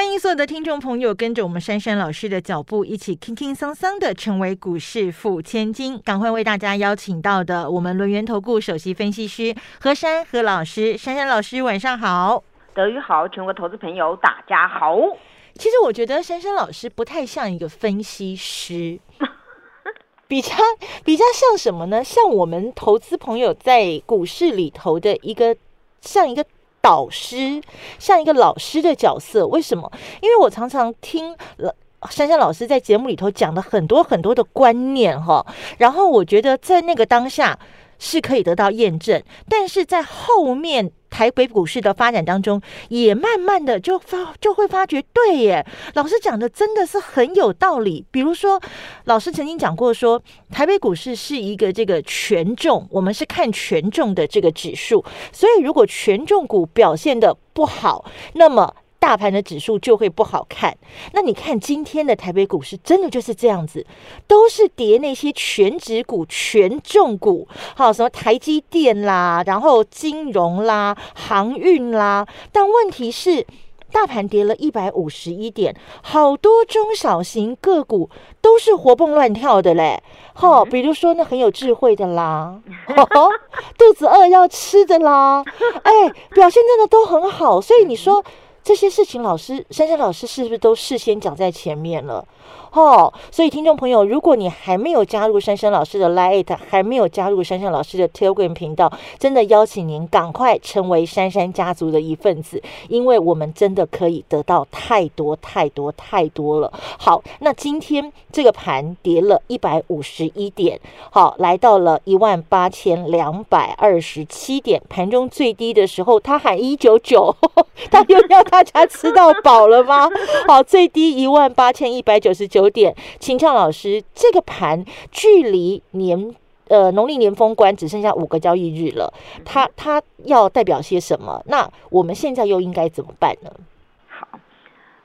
欢迎所有的听众朋友跟着我们珊珊老师的脚步，一起轻轻桑桑的成为股市富千金。赶快为大家邀请到的我们轮源投顾首席分析师何珊何老师，珊珊老师晚上好，德语好，全国投资朋友大家好。其实我觉得珊珊老师不太像一个分析师，比较比较像什么呢？像我们投资朋友在股市里头的一个像一个。导师像一个老师的角色，为什么？因为我常常听了珊珊老师在节目里头讲的很多很多的观念哈，然后我觉得在那个当下。是可以得到验证，但是在后面台北股市的发展当中，也慢慢的就发就会发觉，对耶，老师讲的真的是很有道理。比如说，老师曾经讲过说，台北股市是一个这个权重，我们是看权重的这个指数，所以如果权重股表现的不好，那么。大盘的指数就会不好看。那你看今天的台北股市，真的就是这样子，都是跌那些全指股、权重股，好什么台积电啦，然后金融啦、航运啦。但问题是，大盘跌了一百五十一点，好多中小型个股都是活蹦乱跳的嘞。好，比如说那很有智慧的啦，肚子饿要吃的啦，哎，表现真的都很好。所以你说。这些事情，老师珊珊老师是不是都事先讲在前面了？哦，所以听众朋友，如果你还没有加入珊珊老师的 Lite，还没有加入珊珊老师的 Telegram 频道，真的邀请您赶快成为珊珊家族的一份子，因为我们真的可以得到太多太多太多了。好，那今天这个盘跌了一百五十一点，好，来到了一万八千两百二十七点，盘中最低的时候，他喊一九九，他又要大家吃到饱了吗？好，最低一万八千一百九十九。九点，请教老师，这个盘距离年呃农历年封关只剩下五个交易日了，它它要代表些什么？那我们现在又应该怎么办呢？好，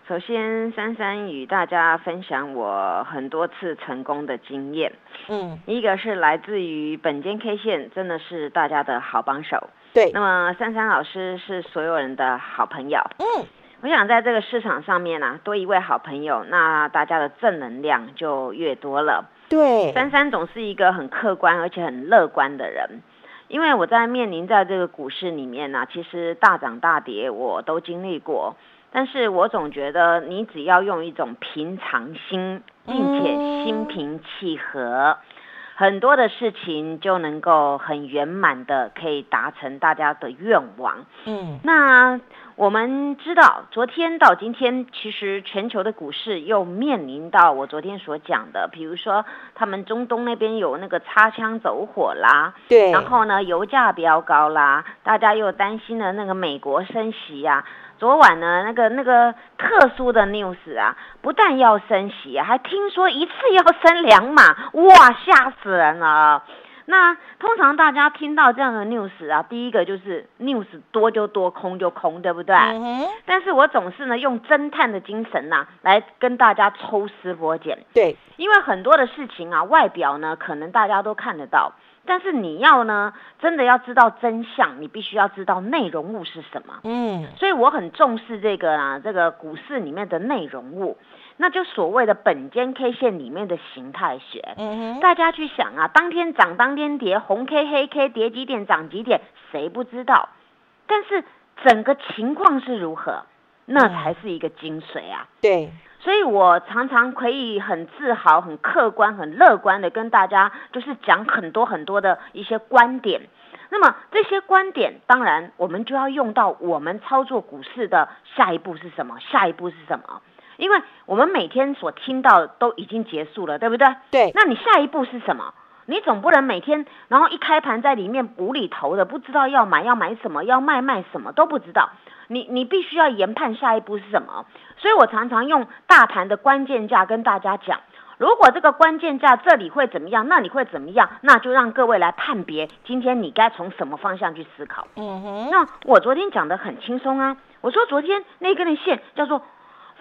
首先珊珊与大家分享我很多次成功的经验，嗯，一个是来自于本间 K 线，真的是大家的好帮手，对，那么珊珊老师是所有人的好朋友，嗯。我想在这个市场上面呢，多一位好朋友，那大家的正能量就越多了。对，珊珊总是一个很客观而且很乐观的人，因为我在面临在这个股市里面呢，其实大涨大跌我都经历过，但是我总觉得你只要用一种平常心，并且心平气和。很多的事情就能够很圆满的可以达成大家的愿望。嗯，那我们知道，昨天到今天，其实全球的股市又面临到我昨天所讲的，比如说他们中东那边有那个擦枪走火啦，对，然后呢，油价飙高啦，大家又担心了那个美国升息呀。昨晚呢，那个那个特殊的 news 啊，不但要升息，还听说一次要升两码，哇，吓死人了！那通常大家听到这样的 news 啊，第一个就是 news 多就多，空就空，对不对？但是我总是呢用侦探的精神呐，来跟大家抽丝剥茧。对，因为很多的事情啊，外表呢可能大家都看得到。但是你要呢，真的要知道真相，你必须要知道内容物是什么。嗯，所以我很重视这个啊，这个股市里面的内容物，那就所谓的本间 K 线里面的形态学。嗯大家去想啊，当天涨当天跌，红 K 黑 K 跌几点涨几点，谁不知道？但是整个情况是如何，那才是一个精髓啊。对。所以我常常可以很自豪、很客观、很乐观的跟大家，就是讲很多很多的一些观点。那么这些观点，当然我们就要用到我们操作股市的下一步是什么？下一步是什么？因为我们每天所听到都已经结束了，对不对？对。那你下一步是什么？你总不能每天，然后一开盘在里面无厘头的，不知道要买要买什么，要卖卖什么都不知道。你你必须要研判下一步是什么。所以我常常用大盘的关键价跟大家讲，如果这个关键价这里会怎么样，那你会怎么样，那就让各位来判别，今天你该从什么方向去思考。嗯哼，那我昨天讲的很轻松啊，我说昨天那根的线叫做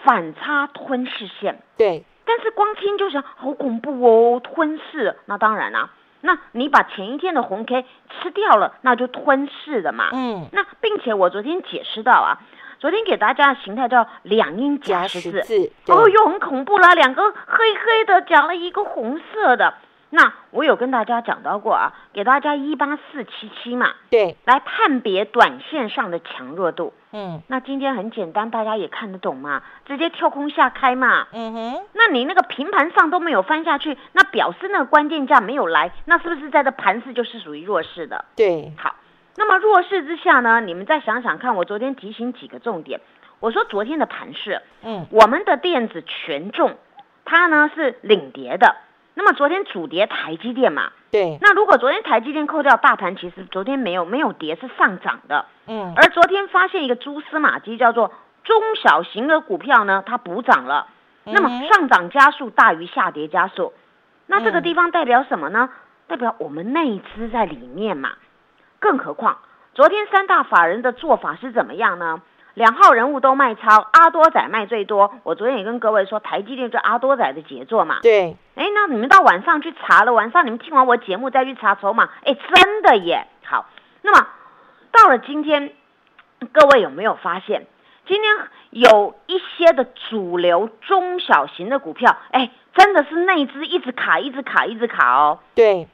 反差吞噬线，对，但是光听就想好恐怖哦，吞噬。那当然啦、那你把前一天的红 K 吃掉了，那就吞噬了嘛。嗯，那并且我昨天解释到啊，昨天给大家的形态叫两阴夹加十字，哦，又很恐怖啦，两个黑黑的夹了一个红色的。那我有跟大家讲到过啊，给大家一八四七七嘛，对，来判别短线上的强弱度。嗯那今天很简单，大家也看得懂嘛，直接跳空下开嘛。嗯哼，那你那个平盘上都没有翻下去，那表示那个关键价没有来，那是不是在这盘势就是属于弱势的？对，好，那么弱势之下呢，你们再想想看，我昨天提醒几个重点。我说昨天的盘势，嗯我们的电子权重，它呢是领跌的。那么昨天主跌台积电嘛，对，那如果昨天台积电扣掉大盘，其实昨天没有没有跌，是上涨的。嗯而昨天发现一个蛛丝马迹，叫做中小型的股票呢，它补涨了。那么上涨加速大于下跌加速，那这个嗯地方代表什么呢？代表我们内资在里面嘛。更何况昨天三大法人的做法是怎么样呢？两号人物都卖超，阿多仔卖最多。我昨天也跟各位说，台积电就阿多仔的杰作嘛。对，哎，那你们到晚上去查了，晚上你们听完我节目再去查筹码，哎，真的耶。好，那么到了今天，各位有没有发现，今天有一些的主流中小型的股票，哎，真的是内资一直卡，一直卡，一直卡哦。对，那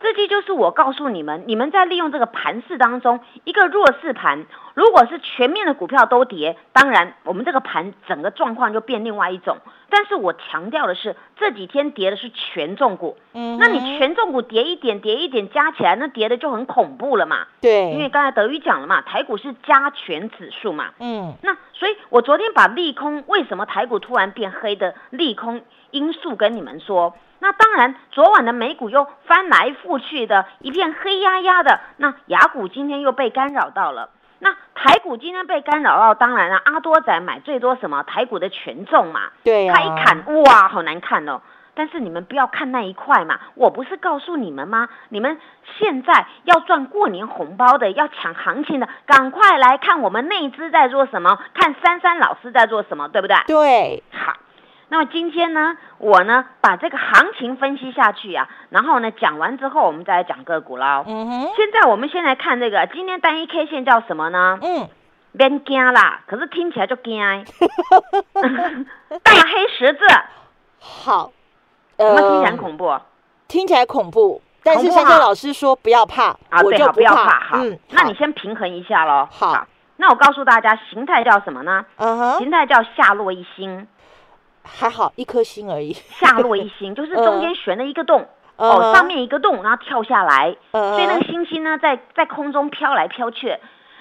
这期就是我告诉你们，你们在利用这个盘势当中，一个弱势盘，如果是全面的股票都跌，当然我们这个盘整个状况就变另外一种。但是我强调的是，这几天跌的是权重股，嗯，那你权重股跌一点，跌一点加起来，那跌的就很恐怖了嘛。对，因为刚才德宇讲了嘛，台股是加权指数嘛，嗯那所以，我昨天把利空为什么台股突然变黑的利空因素跟你们说。那当然，昨晚的美股又翻来覆去的，一片黑压压的。那雅股今天又被干扰到了。那台股今天被干扰到，当然了，阿多仔买最多什么台股的权重嘛，对呀，他一砍，哇，好难看哦。但是你们不要看那一块嘛，我不是告诉你们吗？你们现在要赚过年红包的，要抢行情的，赶快来看我们内资在做什么，看珊珊老师在做什么，对不对？对，好，那么今天呢，我呢把这个行情分析下去啊，然后呢讲完之后，我们再来讲个股喽。嗯哼，现在我们先来看这个，今天单一 K 线叫什么呢？嗯，别惊啦，可是听起来就惊，大黑十字，好，有没有听起来恐怖？听起来恐怖，但是恐怖哈。珊珊老师说不要怕，啊，我就不不要怕，好，嗯，那你先平衡一下喽。好。那我告诉大家，形态叫什么呢？形态叫下落一星，还好一颗星而已，下落一星 就是中间悬了一个洞，哦，嗯上面一个洞，然后跳下来，嗯。所以那个星星呢，在在空中飘来飘去。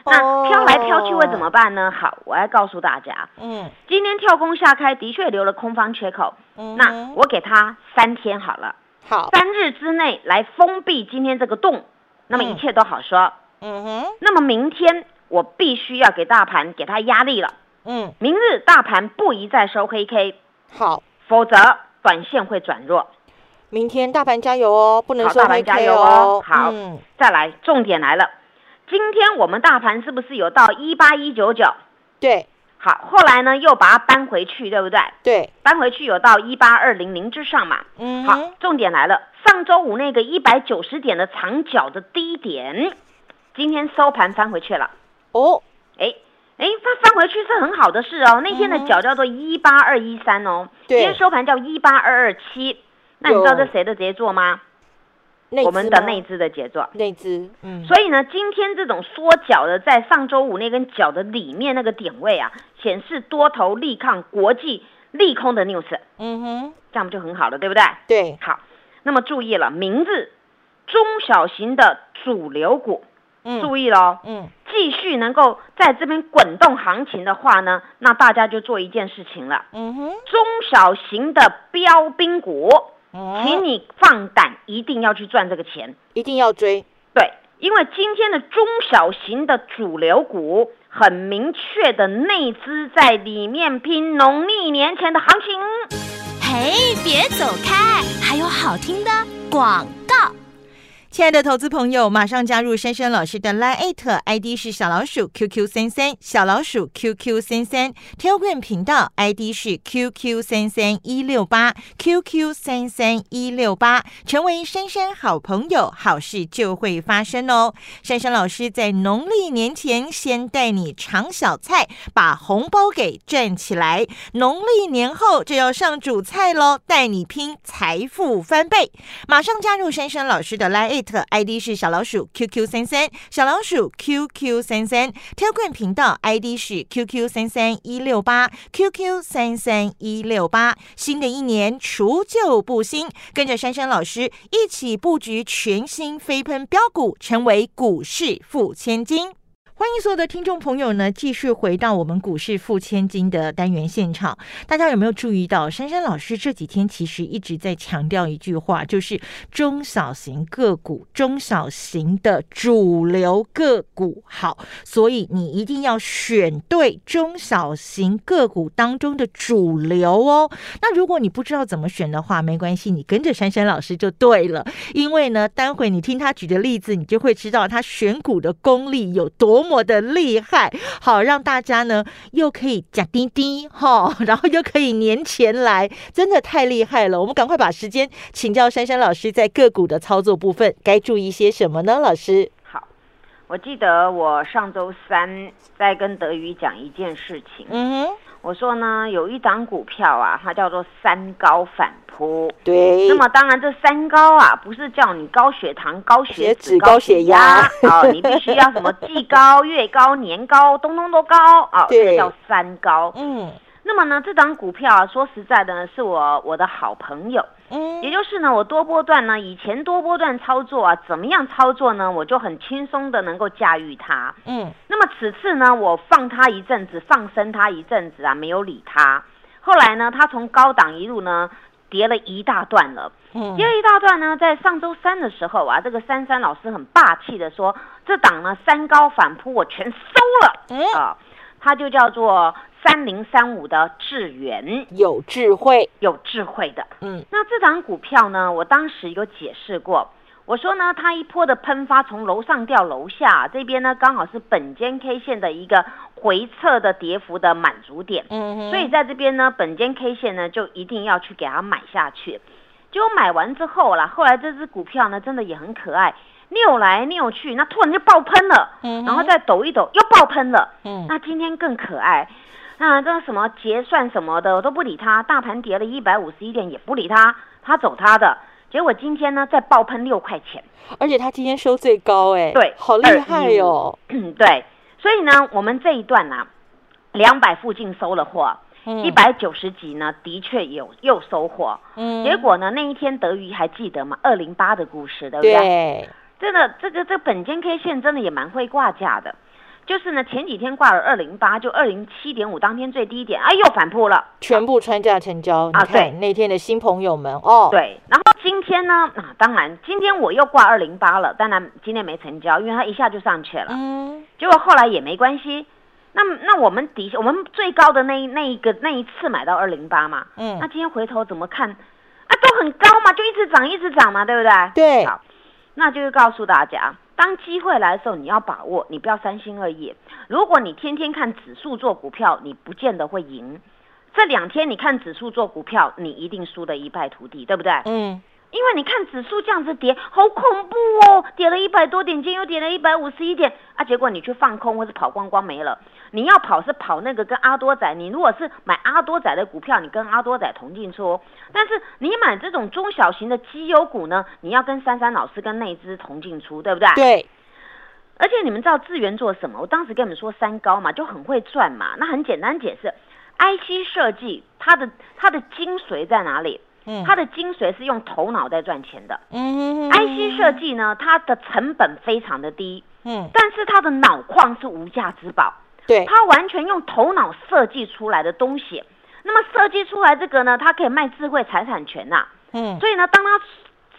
那哦。飘来飘去会怎么办呢？好，我来告诉大家，嗯。今天跳空下开，的确留了空方缺口。那嗯那我给他三天好了，好，三日之内来封闭今天这个洞，那么一切都好说。嗯哼，那么明天我必须要给大盘给他压力了。嗯。明日大盘不宜再收黑 K，好，否则短线会转弱。明天大盘加油哦，不能好大盘加油哦哦，好嗯再来，重点来了，今天我们大盘是不是有到一八一九九？对好，后来呢又把它搬回去，对不对？对，搬回去有到一八二零零之上嘛。嗯好，，重点来了，上周五那个一百九十点的长角的低点，今天收盘翻回去了。哦，哎哎，翻翻回去是很好的事哦。那天的角叫做一八二一三哦，今天收盘叫一八二二七。那你知道这谁的杰作吗？内我们的内资的杰作。内资，嗯，所以呢，今天这种缩脚的，在上周五那根脚的里面那个点位啊，显示多头力抗国际利空的 news，嗯哼，这样不就很好了，对不对？对，好，那么注意了，名字中小型的主流股，嗯注意喽，嗯继续能够在这边滚动行情的话呢，那大家就做一件事情了，嗯哼，中小型的标兵股，请嗯，你放胆，一定要去赚这个钱。一定要追，对，因为今天的中小型的主流股很明确的内资在里面拼农历年前的行情。嘿，别走开，还有好听的广告。亲爱的投资朋友，马上加入珊珊老师的 Line ID 是小老鼠 QQ 三三，小老鼠 QQ 三三，Telegram 频道 ID 是 QQ 三三一六八 QQ 三三一六八，成为珊珊好朋友，好事就会发生哦。珊珊老师在农历年前先带你尝小菜，把红包给赚起来，农历年后就要上主菜喽，带你拼财富翻倍。马上加入珊珊老师的 Line。ID 是小老鼠 QQ 三三，小老鼠 QQ 三三，Telegram 频道 ID 是 QQ 三三一六八 QQ 三三一六八。新的一年除旧布新，跟着珊珊老师一起布局全新飞喷标股，成为股市富千金。欢迎所有的听众朋友呢，继续回到我们股市付千金的单元现场。大家有没有注意到，珊珊老师这几天其实一直在强调一句话，就是中小型个股、中小型的主流个股好，所以你一定要选对中小型个股当中的主流哦。那如果你不知道怎么选的话，没关系，你跟着珊珊老师就对了。因为呢，待会你听他举的例子，你就会知道他选股的功力有多。么的厉害，好让大家呢又可以假滴滴哈，然后又可以年前来，真的太厉害了。我们赶快把时间请教珊珊老师，在个股的操作部分该注意些什么呢？老师，我记得我上周三在跟德宇讲一件事情，嗯哼。我说呢，有一档股票啊，它叫做三高反扑。对。那么当然，这三高啊，不是叫你高血糖、高血脂、高血压啊，你必须要什么 季高、月高、年高，通通都高啊，这叫三高。嗯。那么呢，这档股票啊，说实在的呢，是我我的好朋友。嗯，也就是呢，我多波段呢，以前多波段操作啊，怎么样操作呢？我就很轻松的能够驾驭它。嗯，那么此次呢，我放它一阵子，放生它一阵子啊，没有理它。后来呢，它从高档一路呢跌了一大段了。嗯，跌了一大段呢，在上周三的时候啊，这个珊珊老师很霸气的说，这档呢三高反扑我全收了。嗯啊，它就叫做。三零三五的智源。有智慧，有智慧的，嗯，那这档股票呢？我当时有解释过，我说呢，它一波的喷发从楼上掉楼下，这边呢刚好是本间 K 线的一个回撤的跌幅的满足点，嗯，所以在这边呢，本间 K 线呢就一定要去给它买下去。结果买完之后啦，后来这只股票呢真的也很可爱，扭来扭去，那突然就爆喷了，嗯，然后再抖一抖又爆喷了，嗯，那今天更可爱。那这个什么结算什么的我都不理他，大盘跌了一百五十一点也不理他，他走他的。结果今天呢再爆喷六块钱，而且他今天收最高哎，对，好厉害哟。对，所以呢我们这一段呢，两百附近收了货，一百九十几呢的确有又收货。嗯，结果呢那一天德瑜还记得吗？二零八的故事对不对？对，真的这个这本间 K 线真的也蛮会挂价的。就是呢，前几天挂了二零八，就二零七点五，当天最低点，哎，又反扑了，全部穿价成交啊！对，那天的新朋友们哦，对，然后今天呢，啊，当然今天我又挂二零八了，当然今天没成交，因为它一下就上去了，嗯，结果后来也没关系，那那我们底下我们最高的那那一个那一次买到二零八嘛，嗯，那今天回头怎么看啊？都很高嘛，就一直涨一直涨嘛，对不对？对，好，那就是告诉大家。当机会来的时候，你要把握，你不要三心二意。如果你天天看指数做股票，你不见得会赢。这两天你看指数做股票，你一定输得一败涂地，对不对？嗯。因为你看指数这样子跌，好恐怖哦！跌了一百多点，今天又跌了一百五十一点啊！结果你去放空或是跑光光没了。你要跑是跑那个跟阿多仔，你如果是买阿多仔的股票，你跟阿多仔同进出。但是你买这种中小型的绩优股呢，你要跟珊珊老师跟内资同进出，对不对？对。而且你们知道智源做什么？我当时跟你们说三高嘛，就很会赚嘛。那很简单解释，IC 设计它的它的精髓在哪里？它的精髓是用头脑在赚钱的。嗯，IC 设计呢，它的成本非常的低。嗯，但是它的脑矿是无价之宝。对，它完全用头脑设计出来的东西。那么设计出来这个呢，它可以卖智慧财产权呐。嗯，所以呢，当它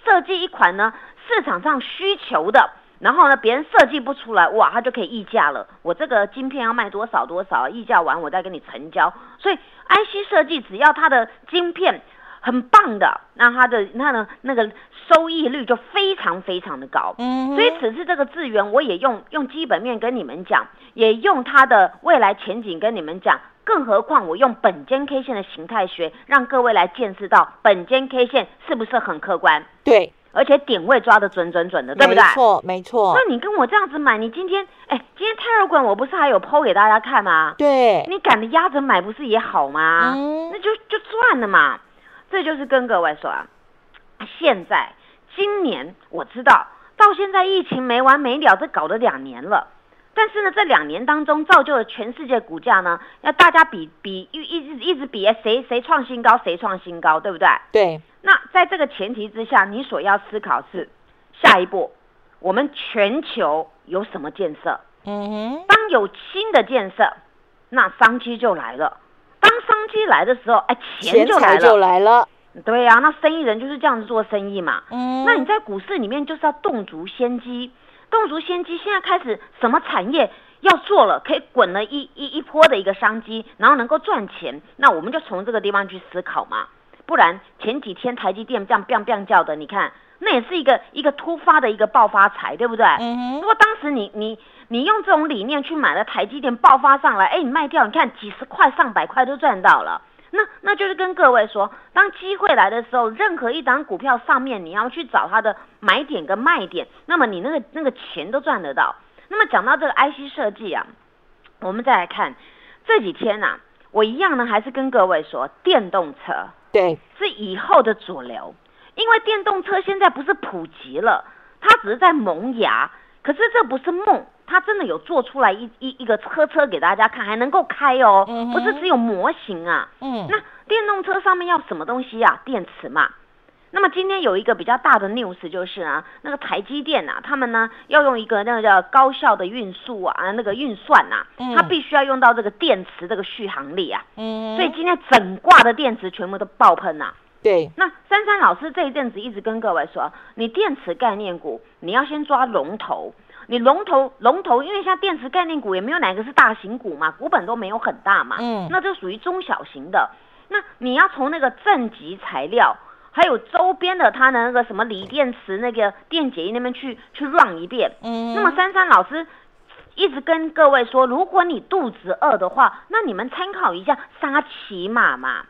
设计一款呢市场上需求的，然后呢别人设计不出来，哇，它就可以溢价了。我这个晶片要卖多少多少，溢价完我再跟你成交。所以 IC 设计只要它的晶片。很棒的，那它的那呢那个收益率就非常非常的高。嗯，所以此次这个资源，我也用用基本面跟你们讲，也用它的未来前景跟你们讲。更何况我用本间 K 线的形态学，让各位来见识到本间 K 线是不是很客观，对，而且点位抓的准准准的，对不对没？错，没错，那你跟我这样子买，你今天哎，今天泰尔管我不是还有剖给大家看吗？对，你赶着压着买不是也好吗？嗯那就就赚了嘛。这就是跟各位说啊，现在今年我知道到现在疫情没完没了，这搞了两年了。但是呢，这两年当中造就了全世界股价呢，要大家比比一一直一直比谁谁创新高谁创新高，对不对？对，那在这个前提之下，你所要思考是下一步我们全球有什么建设？嗯哼，当有新的建设，那商机就来了。当商机来的时候，哎，钱就就来了。来了，对呀、那生意人就是这样子做生意嘛。嗯，那你在股市里面就是要动足先机，动足先机。现在开始什么产业要做了，可以滚了一一一波的一个商机，然后能够赚钱，那我们就从这个地方去思考嘛。不然前几天台积电这样 biang biang 叫的，你看那也是一个一个突发的一个爆发财，对不对？嗯哼如果当时你你你用这种理念去买了台积电爆发上来，哎，你卖掉，你看几十块、上百块都赚到了。那那就是跟各位说，当机会来的时候，任何一档股票上面你要去找它的买点跟卖点，那么你那个那个钱都赚得到。那么讲到这个 IC 设计啊，我们再来看这几天呐、我一样呢还是跟各位说，电动车对，是以后的主流，因为电动车现在不是普及了，它只是在萌芽。可是这不是梦，它真的有做出来一一一个车车给大家看，还能够开哦，嗯不是只有模型啊。嗯，那电动车上面要什么东西啊？电池嘛。那么今天有一个比较大的 news 就是啊，那个台积电啊，他们呢要用一个那个叫高效的运输啊，那个运算呐、嗯。它必须要用到这个电池这个续航力啊，嗯，所以今天整挂的电池全部都爆喷呐、对，那珊珊老师这一阵子一直跟各位说，你电池概念股你要先抓龙头，你龙头龙头，因为像电池概念股也没有哪个是大型股嘛，股本都没有很大嘛，嗯那就属于中小型的。那你要从那个正极材料，还有周边的它的那个什么锂电池那个电解液那边去去 run 一遍。嗯，那么珊珊老师一直跟各位说，如果你肚子饿的话，那你们参考一下沙琪玛嘛。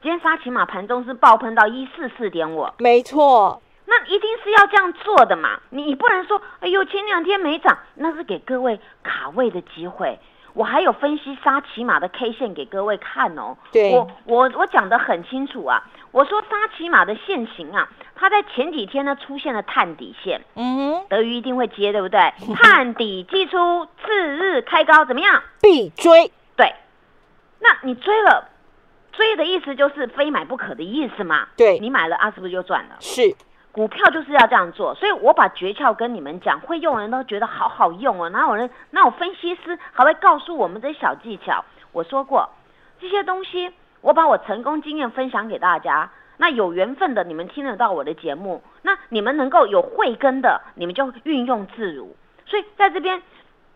今天沙琪玛盘中是爆喷到一四四点五，没错，那一定是要这样做的嘛。你你不能说，哎呦前两天没涨，那是给各位卡位的机会。我还有分析沙琪玛的 K 线给各位看哦。对我我我讲的很清楚啊。我说沙琪玛的线型啊，它在前几天呢出现了探底线，嗯，德语一定会接，对不对？探底寄出，次日开高，怎么样？必追，对，那你追了，追的意思就是非买不可的意思嘛。对你买了啊，是不是就赚了？是，股票就是要这样做，所以我把诀窍跟你们讲，会用人都觉得好好用哦。哪有人，哪有分析师还会告诉我们这些小技巧？我说过，这些东西我把我成功经验分享给大家。那有缘分的，你们听得到我的节目；那你们能够有慧根的，你们就运用自如。所以在这边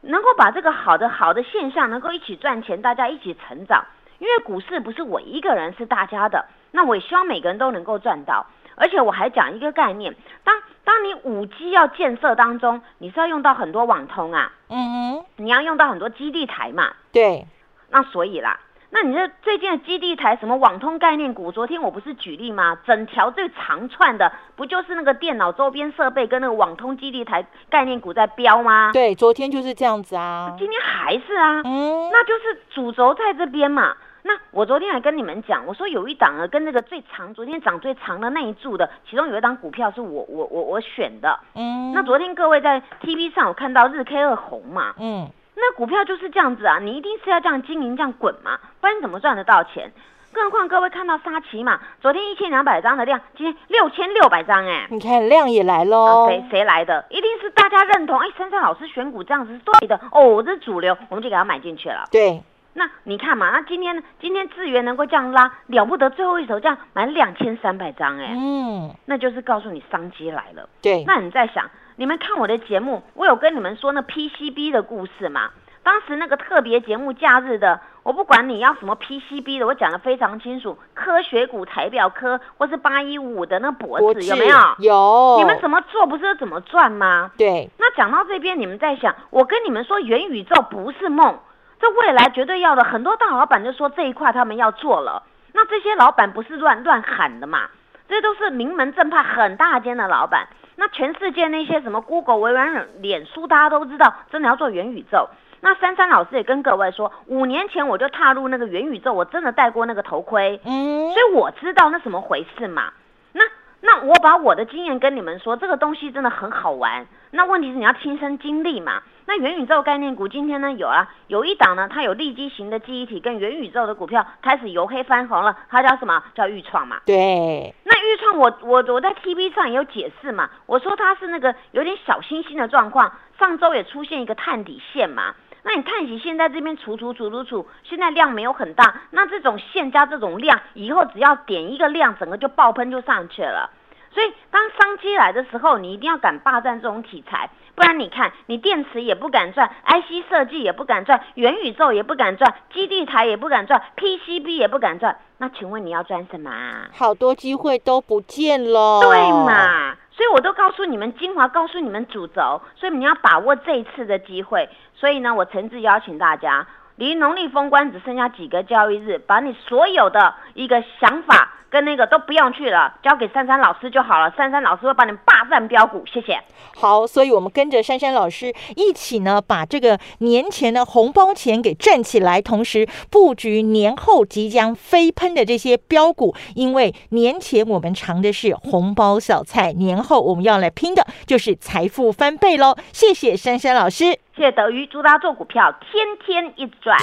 能够把这个好的好的现象能够一起赚钱，大家一起成长。因为股市不是我一个人，是大家的。那我也希望每个人都能够赚到。而且我还讲一个概念，当当你五 G 要建设当中，你是要用到很多网通啊，嗯哼，你要用到很多基地台嘛。对，那所以啦，那你这最近的基地台什么网通概念股，昨天我不是举例吗？整条最长串的不就是那个电脑周边设备跟那个网通基地台概念股在飙吗？对，昨天就是这样子啊，今天还是啊，嗯，那就是主轴在这边嘛。那我昨天还跟你们讲，我说有一档啊，跟那个最长，昨天涨最长的那一柱的，其中有一档股票是我我我我选的。嗯，那昨天各位在 TV 上有看到日 K 二红嘛？嗯，那股票就是这样子啊，你一定是要这样经营，这样滚嘛，不然你怎么赚得到钱？更何况各位看到沙琪嘛，昨天一千两百张的量，今天六千六百张哎、你看量也来啊喽，谁谁来的？一定是大家认同，哎，珊珊老师选股这样子是对的哦，这是主流，我们就给他买进去了。对，那你看嘛，那今天呢？今天资源能够这样拉，了不得，最后一手这样买两千三百张，哎、嗯，那就是告诉你商机来了。对，那你在想，你们看我的节目，我有跟你们说那 PCB 的故事嘛？当时那个特别节目假日的，我不管你要什么 PCB 的，我讲的非常清楚，科学股、台表科或是八一五的那博博士有没有？有。你们怎么做不是怎么赚吗？对，那讲到这边，你们在想，我跟你们说，元宇宙不是梦，这未来绝对要的。很多大老板就说这一块他们要做了，那这些老板不是乱乱喊的嘛？这都是名门正派很大间的老板。那全世界那些什么 Google、微软、脸书，大家都知道，真的要做元宇宙。那珊珊老师也跟各位说，五年前我就踏入那个元宇宙，我真的戴过那个头盔，嗯，所以我知道那怎么回事嘛。那那我把我的经验跟你们说，这个东西真的很好玩。那问题是你要亲身经历嘛。那元宇宙概念股今天呢有啊，有一档呢，它有利基型的记忆体跟元宇宙的股票开始由黑翻红了，它叫什么？叫豫创嘛。对。那豫创我我我在 TV 上也有解释嘛，我说它是那个有点小星星的状况，上周也出现一个探底线嘛。那你看起现在这边储储储储储，现在量没有很大，那这种线加这种量，以后只要点一个量，整个就爆喷就上去了。所以当商机来的时候，你一定要敢霸占这种题材，不然你看你电池也不敢赚，IC 设计也不敢赚，元宇宙也不敢赚，基地台也不敢赚，PCB 也不敢赚，那请问你要赚什么？好多机会都不见了，对嘛？所以我都告诉你们精华，告诉你们主轴，所以你要把握这一次的机会。所以呢，我诚挚邀请大家，离农历封关只剩下几个交易日，把你所有的一个想法。跟那个都不用去了，交给珊珊老师就好了。珊珊老师会帮你霸占标股，谢谢。好，所以我们跟着珊珊老师一起呢，把这个年前的红包钱给赚起来，同时布局年后即将飞喷的这些标股。因为年前我们尝的是红包小菜，年后我们要来拼的就是财富翻倍喽。谢谢珊珊老师，谢谢德瑜，祝大家做股票天天一直赚。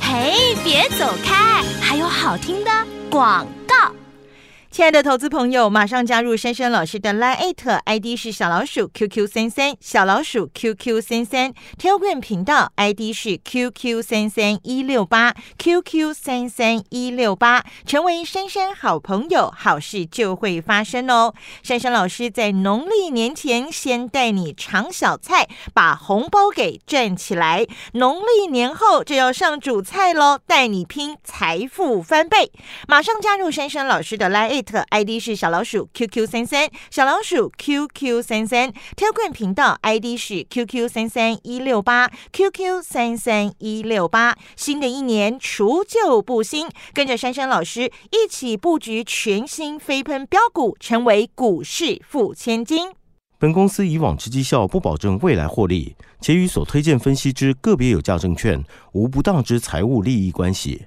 嘿，别走开，还有好听的广告。亲爱的投资朋友，马上加入珊珊老师的 Line ID 是小老鼠 QQ 三三，小老鼠 QQ 三三 t e l g r a m 频道 ID 是 QQ 三三一六八 QQ 三三一六八，成为珊珊好朋友，好事就会发生哦。珊珊老师在农历年前先带你尝小菜，把红包给赚起来，农历年后就要上主菜喽，带你拼财富翻倍。马上加入珊珊老师的 Line。ID 是小老鼠 QQ 三三，小老鼠 QQ 三三，Telegram 频道 ID 是 QQ 三三一六八 QQ 三三一六八。新的一年除旧布新，跟着珊珊老师一起布局全新飞喷标股，成为股市富千金。本公司以往之绩效不保证未来获利，且与所推荐分析之个别有价证券无不当之财务利益关系。